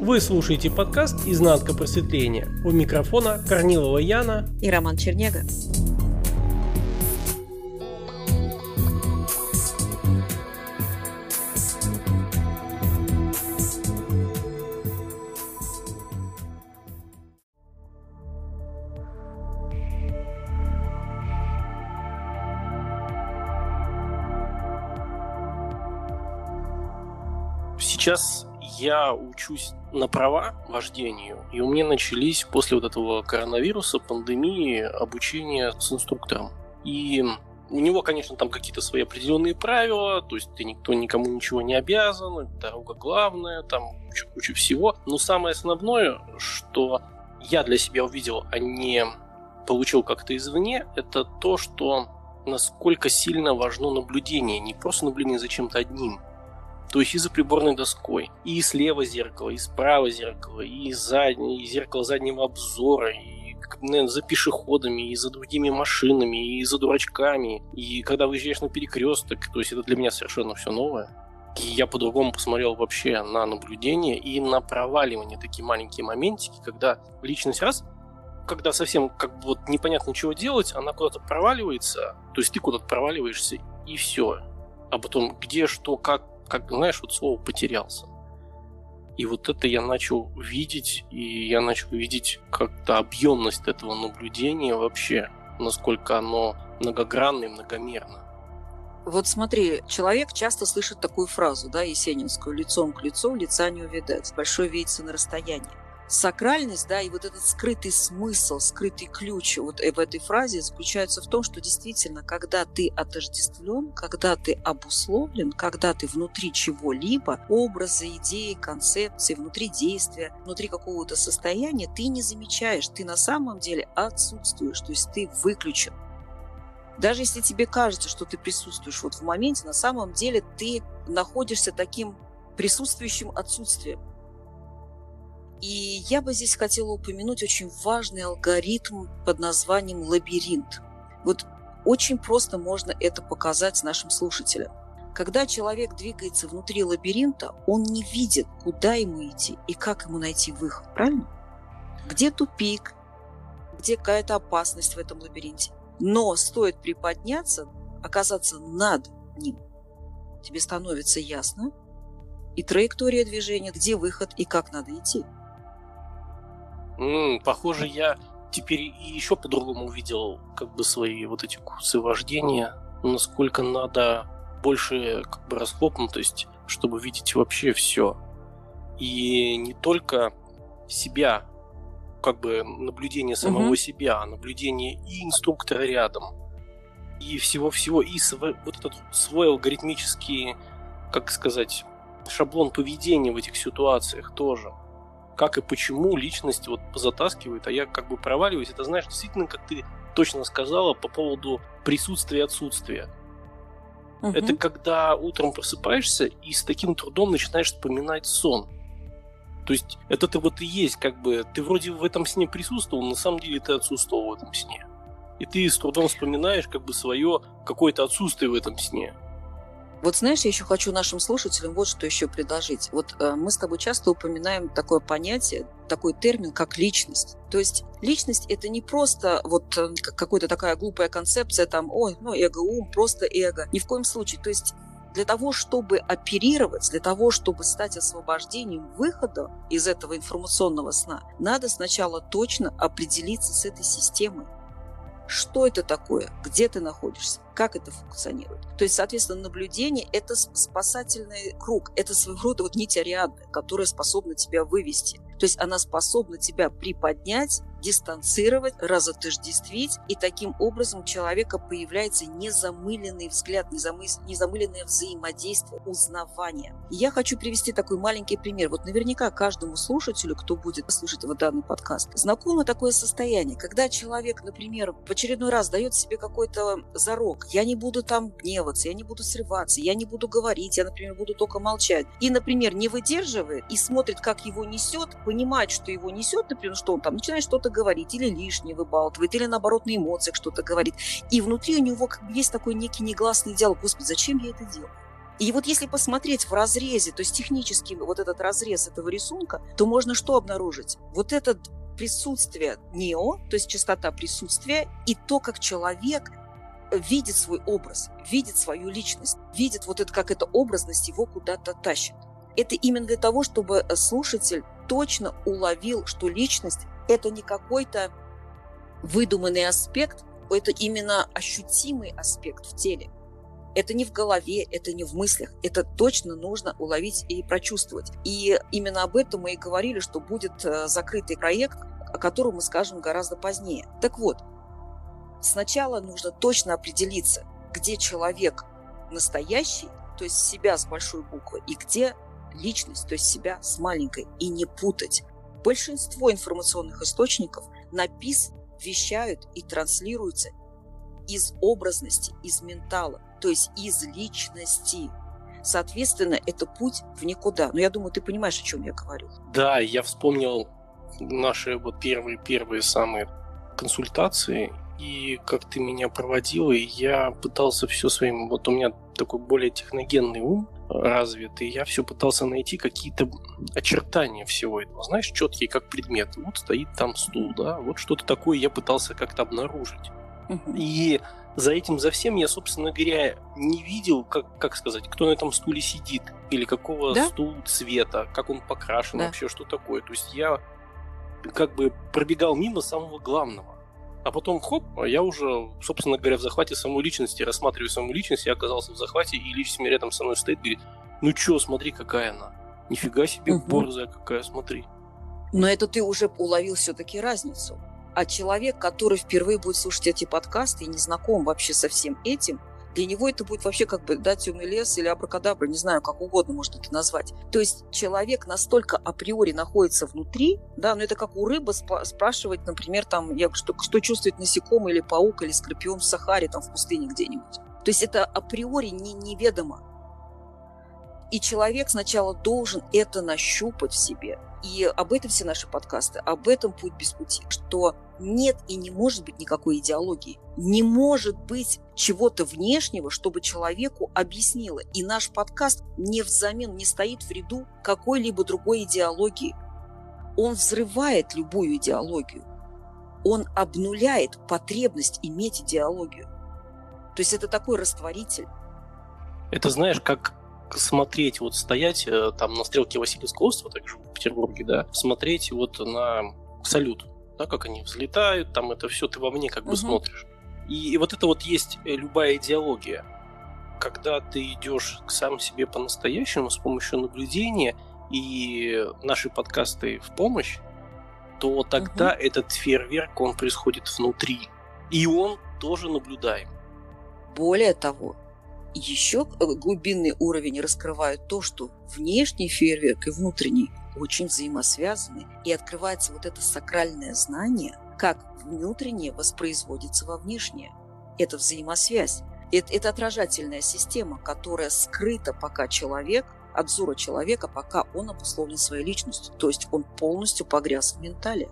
Вы слушаете подкаст «Изнанка просветления». У микрофона Корнилова Яна и Роман Чернега. Сейчас я учусь на права вождению, и у меня начались после вот этого коронавируса, пандемии, обучение с инструктором. И у него, конечно, там какие-то свои определенные правила, то есть ты никто никому ничего не обязан, дорога главная, там куча-куча всего. Но самое основное, что я для себя увидел, а не получил как-то извне, это то, что насколько сильно важно наблюдение, не просто наблюдение за чем-то одним, то есть и за приборной доской, и слева зеркало, и справа зеркало, и, заднее, и зеркало заднего обзора, и наверное, за пешеходами, и за другими машинами, и за дурачками. И когда выезжаешь на перекресток, то есть это для меня совершенно все новое. И я по-другому посмотрел вообще на наблюдение и на проваливание, такие маленькие моментики, когда личность раз, когда совсем как бы вот непонятно чего делать, она куда-то проваливается, то есть ты куда-то проваливаешься, и все. А потом где, что, как, как, знаешь, вот слово потерялся. И вот это я начал видеть, и я начал видеть как-то объемность этого наблюдения вообще, насколько оно многогранно и многомерно. Вот смотри, человек часто слышит такую фразу, да, есенинскую, лицом к лицу, лица не увидать, большой видится на расстоянии сакральность, да, и вот этот скрытый смысл, скрытый ключ вот в этой фразе заключается в том, что действительно, когда ты отождествлен, когда ты обусловлен, когда ты внутри чего-либо, образа, идеи, концепции, внутри действия, внутри какого-то состояния, ты не замечаешь, ты на самом деле отсутствуешь, то есть ты выключен. Даже если тебе кажется, что ты присутствуешь вот в моменте, на самом деле ты находишься таким присутствующим отсутствием. И я бы здесь хотела упомянуть очень важный алгоритм под названием лабиринт. Вот очень просто можно это показать нашим слушателям. Когда человек двигается внутри лабиринта, он не видит, куда ему идти и как ему найти выход, правильно? Где тупик, где какая-то опасность в этом лабиринте. Но стоит приподняться, оказаться над ним, тебе становится ясно и траектория движения, где выход и как надо идти. М-м, похоже, я теперь еще по-другому увидел как бы свои вот эти курсы вождения, насколько надо больше как бы расхлопнутость, чтобы видеть вообще все. И не только себя, как бы наблюдение самого угу. себя, а наблюдение и инструктора рядом, и всего-всего, и свой, вот этот свой алгоритмический, как сказать, шаблон поведения в этих ситуациях тоже как и почему личность вот затаскивает, а я как бы проваливаюсь. Это, знаешь, действительно, как ты точно сказала по поводу присутствия и отсутствия. Угу. Это когда утром просыпаешься и с таким трудом начинаешь вспоминать сон. То есть это ты вот и есть, как бы, ты вроде в этом сне присутствовал, на самом деле ты отсутствовал в этом сне. И ты с трудом вспоминаешь как бы свое какое-то отсутствие в этом сне. Вот знаешь, я еще хочу нашим слушателям вот что еще предложить. Вот э, мы с тобой часто упоминаем такое понятие, такой термин, как личность. То есть личность это не просто вот э, какая-то такая глупая концепция, там, ой, ну эго-ум, просто эго. Ни в коем случае. То есть для того, чтобы оперировать, для того, чтобы стать освобождением выхода из этого информационного сна, надо сначала точно определиться с этой системой что это такое, где ты находишься, как это функционирует. То есть, соответственно, наблюдение – это спасательный круг, это своего рода вот нить Ариадны, которая способна тебя вывести. То есть она способна тебя приподнять дистанцировать, разотождествить, и таким образом у человека появляется незамыленный взгляд, незамыленное взаимодействие, узнавание. Я хочу привести такой маленький пример. Вот наверняка каждому слушателю, кто будет слушать вот данный подкаст, знакомо такое состояние, когда человек, например, в очередной раз дает себе какой-то зарок, я не буду там гневаться, я не буду срываться, я не буду говорить, я, например, буду только молчать. И, например, не выдерживает и смотрит, как его несет, понимает, что его несет, например, что он там начинает что-то что-то говорит, или лишнее выбалтывает, или наоборот на эмоциях что-то говорит. И внутри у него как бы есть такой некий негласный диалог. Господи, зачем я это делаю? И вот если посмотреть в разрезе, то есть технически вот этот разрез этого рисунка, то можно что обнаружить? Вот это присутствие нео, то есть частота присутствия, и то, как человек видит свой образ, видит свою личность, видит вот это, как эта образность его куда-то тащит. Это именно для того, чтобы слушатель точно уловил, что личность – это не какой-то выдуманный аспект, это именно ощутимый аспект в теле. Это не в голове, это не в мыслях. Это точно нужно уловить и прочувствовать. И именно об этом мы и говорили, что будет э, закрытый проект, о котором мы скажем гораздо позднее. Так вот, сначала нужно точно определиться, где человек настоящий, то есть себя с большой буквы, и где личность, то есть себя с маленькой, и не путать. Большинство информационных источников напис, вещают и транслируются из образности, из ментала, то есть из личности. Соответственно, это путь в никуда. Но я думаю, ты понимаешь, о чем я говорю. Да, я вспомнил наши вот первые-первые самые консультации, и как ты меня проводила, и я пытался все своим... Вот у меня такой более техногенный ум развит, и я все пытался найти какие-то очертания всего этого. Знаешь, четкие как предмет. Вот стоит там стул, да, вот что-то такое я пытался как-то обнаружить. И за этим, за всем я, собственно говоря, не видел, как, как сказать, кто на этом стуле сидит, или какого да? стул цвета, как он покрашен, да. вообще что такое. То есть я как бы пробегал мимо самого главного. А потом, хоп, а я уже, собственно говоря, в захвате самой личности, рассматриваю саму личность, я оказался в захвате, и личность рядом со мной стоит, говорит, ну чё, смотри, какая она. Нифига себе, угу. борзая какая, смотри. Но это ты уже уловил все-таки разницу. А человек, который впервые будет слушать эти подкасты и не знаком вообще со всем этим, для него это будет вообще как бы да, темный лес или абракадабра, не знаю, как угодно можно это назвать. То есть человек настолько априори находится внутри, да, но это как у рыбы спа- спрашивать, например, там, я, что, что чувствует насекомый или паук или скорпион в Сахаре, там, в пустыне где-нибудь. То есть это априори не, неведомо. И человек сначала должен это нащупать в себе. И об этом все наши подкасты, об этом путь без пути, что нет и не может быть никакой идеологии. Не может быть чего-то внешнего, чтобы человеку объяснило. И наш подкаст не взамен не стоит в ряду какой-либо другой идеологии. Он взрывает любую идеологию. Он обнуляет потребность иметь идеологию. То есть это такой растворитель. Это знаешь, как смотреть, вот стоять э, там на стрелке Васильевского острова, также в Петербурге, да, смотреть вот на салют, да, как они взлетают, там это все ты во мне как бы угу. смотришь. И, и вот это вот есть э, любая идеология. Когда ты идешь к сам себе по-настоящему с помощью наблюдения и наши подкасты в помощь, то тогда угу. этот фейерверк, он происходит внутри. И он тоже наблюдаем. Более того, еще э, глубинный уровень раскрывает то, что внешний фейерверк и внутренний очень взаимосвязаны, и открывается вот это сакральное знание, как внутреннее воспроизводится во внешнее. Это взаимосвязь. Это, это отражательная система, которая скрыта, пока человек, от взора человека, пока он обусловлен своей личностью. То есть он полностью погряз в ментале.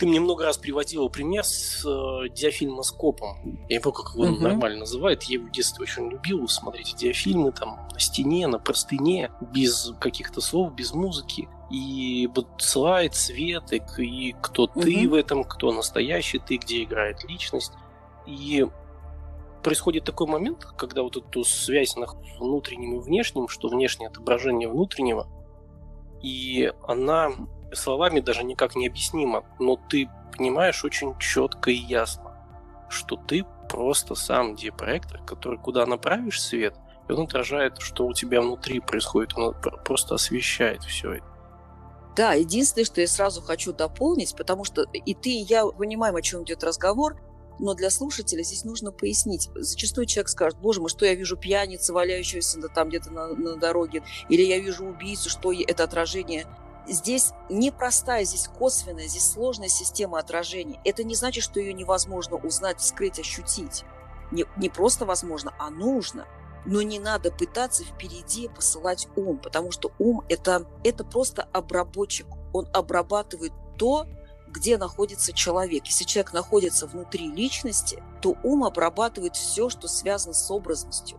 Ты мне много раз приводила пример с э, диафильмоскопом. Я не помню, как его угу. нормально называют. Я его в детстве очень любил смотреть диафильмы там на стене, на простыне, без каких-то слов, без музыки. И слайд, свет, и, и кто угу. ты в этом, кто настоящий ты, где играет личность. И происходит такой момент, когда вот эту связь на внутреннем и внешнем, что внешнее отображение внутреннего, и она словами даже никак не объяснимо, но ты понимаешь очень четко и ясно, что ты просто сам диапроектор, который куда направишь свет, и он отражает, что у тебя внутри происходит, он просто освещает все это. Да, единственное, что я сразу хочу дополнить, потому что и ты, и я понимаем, о чем идет разговор, но для слушателя здесь нужно пояснить. Зачастую человек скажет, боже мой, что я вижу пьяницу, валяющуюся там где-то на, на дороге, или я вижу убийцу, что это отражение здесь непростая, здесь косвенная, здесь сложная система отражений. Это не значит, что ее невозможно узнать, вскрыть, ощутить. Не, не просто возможно, а нужно. Но не надо пытаться впереди посылать ум, потому что ум это, это просто обработчик. Он обрабатывает то, где находится человек. Если человек находится внутри личности, то ум обрабатывает все, что связано с образностью.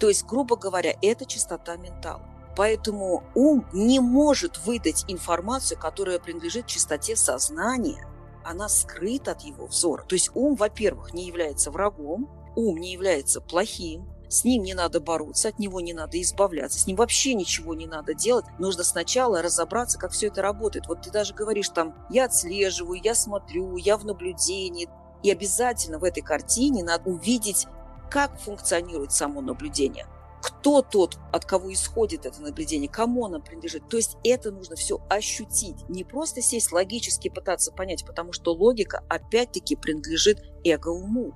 То есть, грубо говоря, это чистота ментала. Поэтому ум не может выдать информацию, которая принадлежит чистоте сознания. Она скрыта от его взора. То есть ум, во-первых, не является врагом, ум не является плохим, с ним не надо бороться, от него не надо избавляться, с ним вообще ничего не надо делать. Нужно сначала разобраться, как все это работает. Вот ты даже говоришь там, я отслеживаю, я смотрю, я в наблюдении. И обязательно в этой картине надо увидеть, как функционирует само наблюдение кто тот, от кого исходит это наблюдение, кому оно принадлежит. То есть это нужно все ощутить, не просто сесть логически пытаться понять, потому что логика опять-таки принадлежит эго-уму.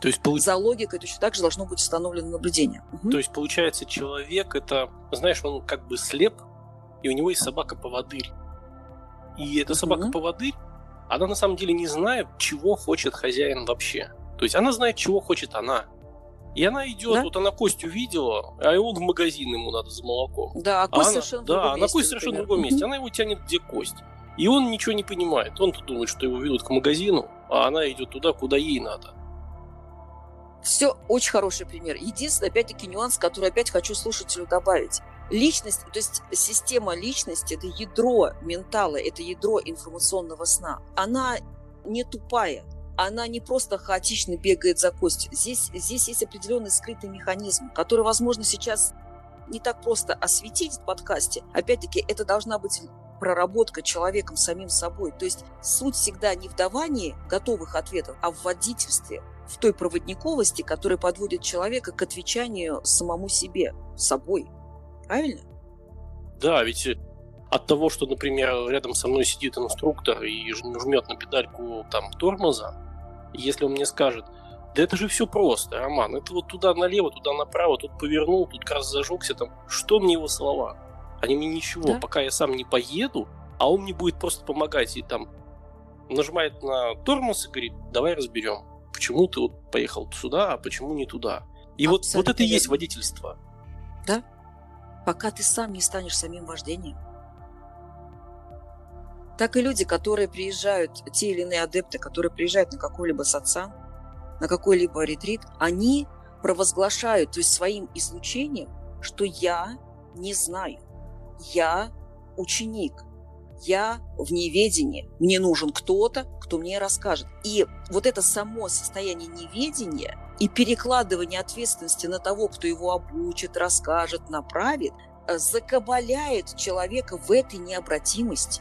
То есть, получ... За логикой точно так же должно быть установлено наблюдение. Угу. То есть, получается, человек это, знаешь, он как бы слеп, и у него есть собака-поводырь. И эта собака-поводырь, она на самом деле не знает, чего хочет хозяин вообще. То есть она знает, чего хочет она. И она идет, да? вот она кость увидела, а его в магазин ему надо за молоком. Да, а кость а совершенно она, в другом Да, месте, кость совершенно в другом месте. Она его тянет, где кость. И он ничего не понимает. Он думает, что его ведут к магазину, а она идет туда, куда ей надо. Все очень хороший пример. Единственный, опять-таки, нюанс, который опять хочу слушателю добавить. Личность, то есть система личности – это ядро ментала, это ядро информационного сна. Она не тупая, она не просто хаотично бегает за кость. Здесь, здесь есть определенный скрытый механизм, который, возможно, сейчас не так просто осветить в подкасте. Опять-таки, это должна быть проработка человеком самим собой. То есть суть всегда не в давании готовых ответов, а в водительстве, в той проводниковости, которая подводит человека к отвечанию самому себе, собой. Правильно? Да, ведь от того, что, например, рядом со мной сидит инструктор и жмет на педальку там тормоза, если он мне скажет, да это же все просто, Роман, это вот туда налево, туда направо, тут повернул, тут как раз зажегся, там, что мне его слова? Они мне ничего, да? пока я сам не поеду, а он мне будет просто помогать и там нажимает на тормоз и говорит, давай разберем, почему ты вот поехал сюда, а почему не туда. И вот, вот это и есть водительство. Да, пока ты сам не станешь самим вождением так и люди, которые приезжают, те или иные адепты, которые приезжают на какой-либо сатсан, на какой-либо ретрит, они провозглашают, то есть своим излучением, что я не знаю, я ученик, я в неведении, мне нужен кто-то, кто мне расскажет. И вот это само состояние неведения и перекладывание ответственности на того, кто его обучит, расскажет, направит, э, закабаляет человека в этой необратимости.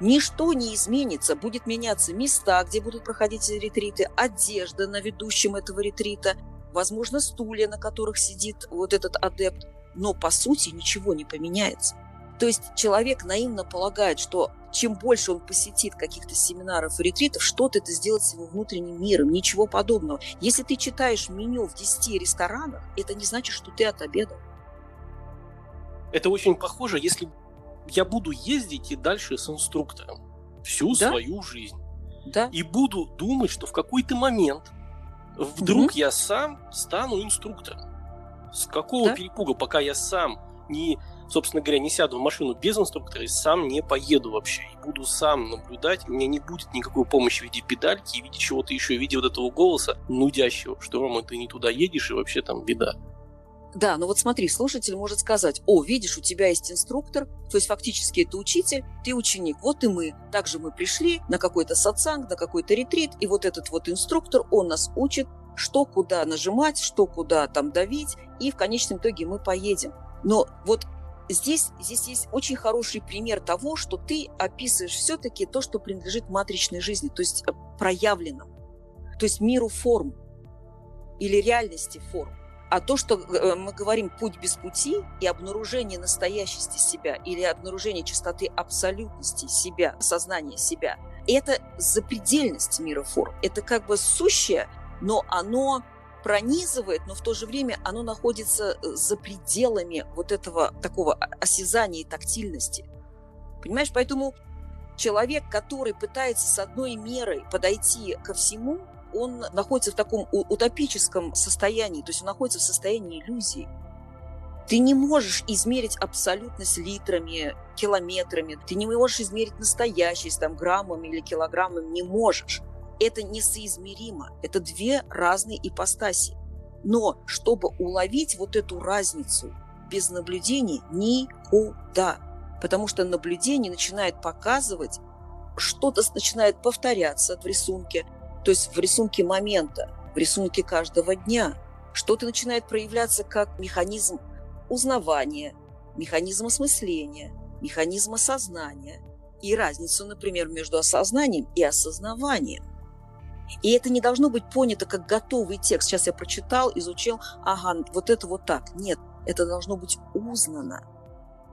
Ничто не изменится, будет меняться места, где будут проходить ретриты, одежда на ведущем этого ретрита, возможно, стулья, на которых сидит вот этот адепт, но по сути ничего не поменяется. То есть человек наивно полагает, что чем больше он посетит каких-то семинаров и ретритов, что-то это сделает с его внутренним миром. Ничего подобного. Если ты читаешь меню в 10 ресторанах, это не значит, что ты отобедал. Это очень похоже, если я буду ездить и дальше с инструктором всю да? свою жизнь. Да. И буду думать, что в какой-то момент вдруг угу. я сам стану инструктором. С какого да? перепуга, пока я сам не, собственно говоря, не сяду в машину без инструктора и сам не поеду вообще. И буду сам наблюдать, у меня не будет никакой помощи в виде педальки, в виде чего-то еще, в виде вот этого голоса нудящего, что, Рома, ты не туда едешь, и вообще там беда. Да, но вот смотри, слушатель может сказать, о, видишь, у тебя есть инструктор, то есть фактически это учитель, ты ученик, вот и мы. Также мы пришли на какой-то сатсанг, на какой-то ретрит, и вот этот вот инструктор, он нас учит, что куда нажимать, что куда там давить, и в конечном итоге мы поедем. Но вот здесь, здесь есть очень хороший пример того, что ты описываешь все-таки то, что принадлежит матричной жизни, то есть э, проявленному, то есть миру форм или реальности форм. А то, что э, мы говорим «путь без пути» и обнаружение настоящести себя или обнаружение чистоты абсолютности себя, сознания себя, это запредельность мира форм. Это как бы сущее, но оно пронизывает, но в то же время оно находится э, за пределами вот этого такого осязания и тактильности. Понимаешь, поэтому человек, который пытается с одной мерой подойти ко всему, он находится в таком утопическом состоянии, то есть он находится в состоянии иллюзии. Ты не можешь измерить абсолютность литрами, километрами. Ты не можешь измерить настоящесть там, граммами или килограммами. Не можешь. Это несоизмеримо. Это две разные ипостаси. Но чтобы уловить вот эту разницу без наблюдений никуда. Потому что наблюдение начинает показывать, что-то начинает повторяться в рисунке, то есть в рисунке момента, в рисунке каждого дня. Что-то начинает проявляться как механизм узнавания, механизм осмысления, механизм осознания и разницу, например, между осознанием и осознаванием. И это не должно быть понято как готовый текст. Сейчас я прочитал, изучил, ага, вот это вот так. Нет, это должно быть узнано.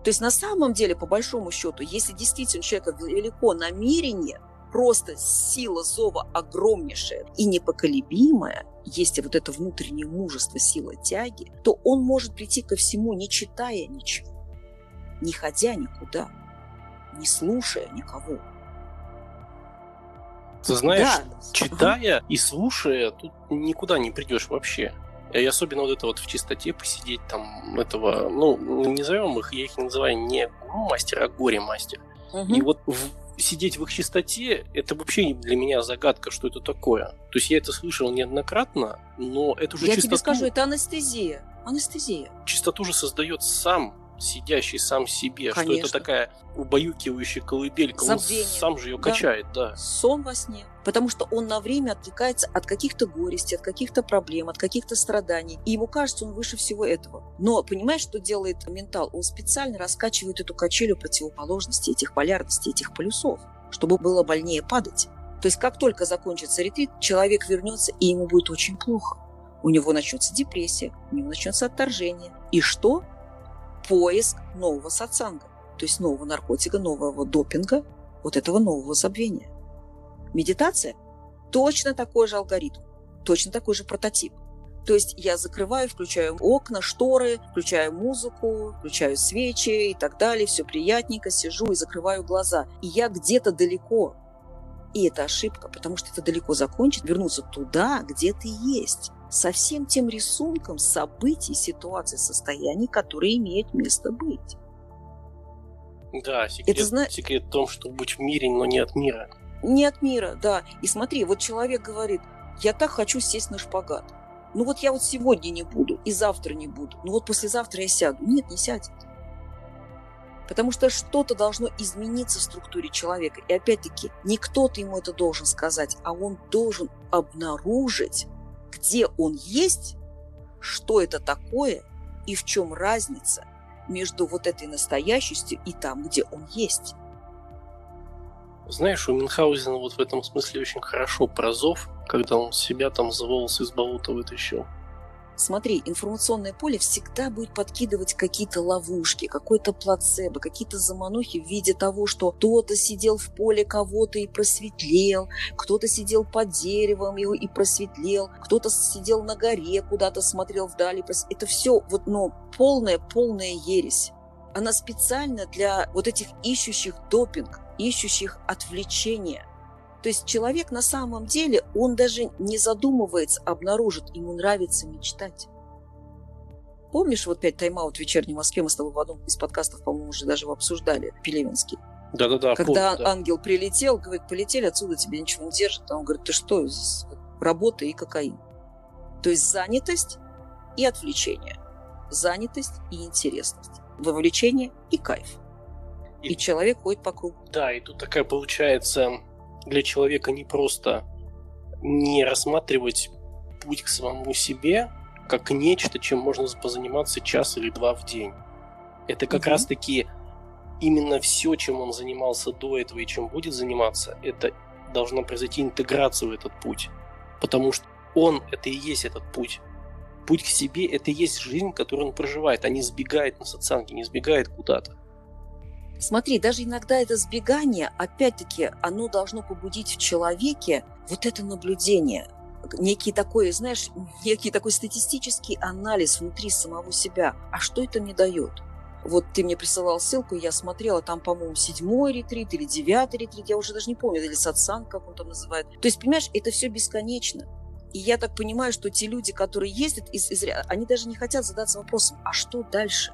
То есть на самом деле, по большому счету, если действительно человека велико намерение, просто сила зова огромнейшая и непоколебимая, есть вот это внутреннее мужество, сила тяги, то он может прийти ко всему, не читая ничего, не ходя никуда, не слушая никого. Ты знаешь, да. читая и слушая, тут никуда не придешь вообще. И особенно вот это вот в чистоте посидеть там этого, ну, не назовем их, я их называю не мастер, а горе-мастер. Угу. И вот в, сидеть в их чистоте, это вообще для меня загадка, что это такое. То есть я это слышал неоднократно, но это уже Я чистоту... тебе скажу, это анестезия. Анестезия. Чистоту же создает сам сидящий сам себе, Конечно. что это такая убаюкивающая колыбелька, Забвение. он сам же ее да. качает, да. Сон во сне. Потому что он на время отвлекается от каких-то горестей, от каких-то проблем, от каких-то страданий. И ему кажется, он выше всего этого. Но понимаешь, что делает ментал? Он специально раскачивает эту качелю противоположности, этих полярностей, этих полюсов, чтобы было больнее падать. То есть как только закончится ретрит, человек вернется, и ему будет очень плохо. У него начнется депрессия, у него начнется отторжение. И что? Поиск нового сатсанга, то есть нового наркотика, нового допинга, вот этого нового забвения. Медитация – точно такой же алгоритм, точно такой же прототип. То есть я закрываю, включаю окна, шторы, включаю музыку, включаю свечи и так далее, все приятненько, сижу и закрываю глаза. И я где-то далеко. И это ошибка, потому что это далеко закончить, вернуться туда, где ты есть со всем тем рисунком событий, ситуаций, состояний, которые имеют место быть. Да, секрет, Это зна... секрет в том, что быть в мире, но не от мира. Не от мира, да. И смотри, вот человек говорит, я так хочу сесть на шпагат. Ну вот я вот сегодня не буду, и завтра не буду. Ну вот послезавтра я сяду. Нет, не сядет. Потому что что-то должно измениться в структуре человека. И опять-таки, не кто-то ему это должен сказать, а он должен обнаружить где он есть, что это такое и в чем разница между вот этой настоящестью и там, где он есть. Знаешь, у Мюнхгаузена вот в этом смысле очень хорошо про зов, когда он себя там за волосы из болота вытащил. Смотри, информационное поле всегда будет подкидывать какие-то ловушки, какой-то плацебо, какие-то заманухи в виде того, что кто-то сидел в поле кого-то и просветлел, кто-то сидел под деревом и, и просветлел, кто-то сидел на горе, куда-то смотрел вдали. Это все вот, ну, полная, полная ересь. Она специально для вот этих ищущих допинг, ищущих отвлечения – то есть человек на самом деле, он даже не задумывается, обнаружит, ему нравится мечтать. Помнишь, вот пять тайм-аут в вечерней Москве, мы с тобой в одном из подкастов, по-моему, уже даже обсуждали, Пелевинский. Да-да-да. Когда помню, да. ангел прилетел, говорит, полетели отсюда, тебе ничего не держит. А он говорит, ты что, работа и кокаин. То есть занятость и отвлечение. Занятость и интересность. Вовлечение и кайф. И, и человек ходит по кругу. Да, и тут такая получается для человека не просто не рассматривать путь к самому себе как нечто, чем можно позаниматься час или два в день. Это как mm раз-таки именно все, чем он занимался до этого и чем будет заниматься, это должна произойти интеграция в этот путь. Потому что он – это и есть этот путь. Путь к себе – это и есть жизнь, которую он проживает, а не сбегает на социанге, не сбегает куда-то. Смотри, даже иногда это сбегание, опять-таки, оно должно побудить в человеке вот это наблюдение, некий такой, знаешь, некий такой статистический анализ внутри самого себя. А что это мне дает? Вот ты мне присылал ссылку, я смотрела, там, по-моему, седьмой ретрит или девятый ретрит, я уже даже не помню, или сатсан, как он там называет. То есть, понимаешь, это все бесконечно. И я так понимаю, что те люди, которые ездят из, из они даже не хотят задаться вопросом, а что дальше?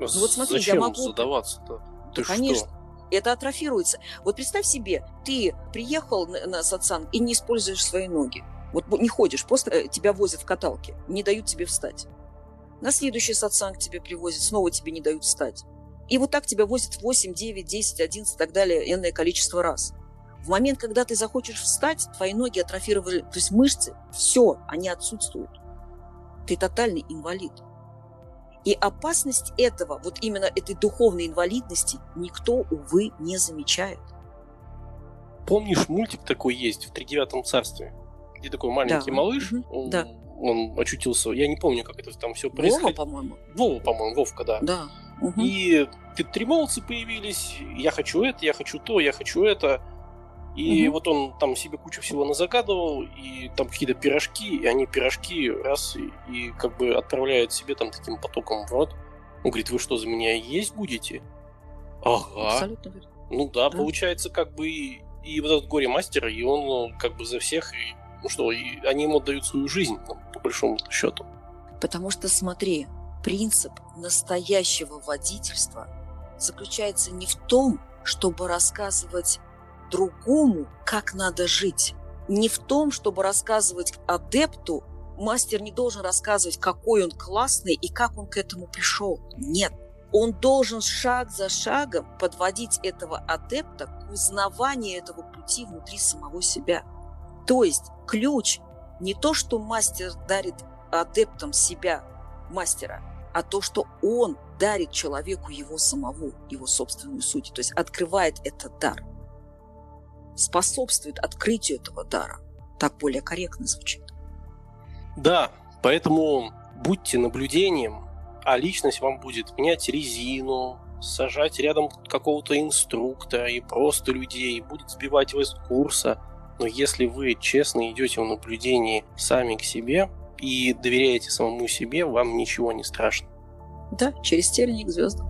Ну, вот смотри, Зачем я могу... задаваться-то? Ты конечно. Это атрофируется. Вот представь себе, ты приехал на, на сатсанг и не используешь свои ноги. Вот не ходишь, просто э, тебя возят в каталке, не дают тебе встать. На следующий сатсанг тебе привозят, снова тебе не дают встать. И вот так тебя возят 8, 9, 10, 11 и так далее, энное количество раз. В момент, когда ты захочешь встать, твои ноги атрофировали, то есть мышцы, все, они отсутствуют. Ты тотальный инвалид. И опасность этого, вот именно этой духовной инвалидности, никто, увы, не замечает. Помнишь, мультик такой есть в Тридевятом царстве? Где такой маленький Да. малыш, Мгм. он, Да. он очутился, я не помню, как это там все Вова, происходит. по-моему. Вова, по-моему, Вовка, да. Да. Мгм. И три молодцы появились, я хочу это, я хочу то, я хочу это. И Мгм. вот он там себе кучу всего назагадывал, и там какие-то пирожки, и они пирожки раз и, и как бы отправляют себе там таким потоком в рот. Он говорит, вы что, за меня есть будете? Ага. Абсолютно верно. Ну да, Да. получается, как бы и, и вот этот горе-мастер, и он как бы за всех, и, ну что, и они ему отдают свою жизнь, ну, по большому счету. Потому что, смотри, принцип настоящего водительства заключается не в том, чтобы рассказывать другому, как надо жить. Не в том, чтобы рассказывать адепту, мастер не должен рассказывать, какой он классный и как он к этому пришел. Нет. Он должен шаг за шагом подводить этого адепта к узнаванию этого пути внутри самого себя. То есть ключ не то, что мастер дарит адептом себя, мастера, а то, что он дарит человеку его самого, его собственную суть. То есть открывает этот дар. Способствует открытию этого дара. Так более корректно звучит. Да, поэтому будьте наблюдением, а личность вам будет менять резину, сажать рядом какого-то инструктора и просто людей, будет сбивать вас с курса. Но если вы честно идете в наблюдении сами к себе и доверяете самому себе, вам ничего не страшно. Да, через тернии к звездам.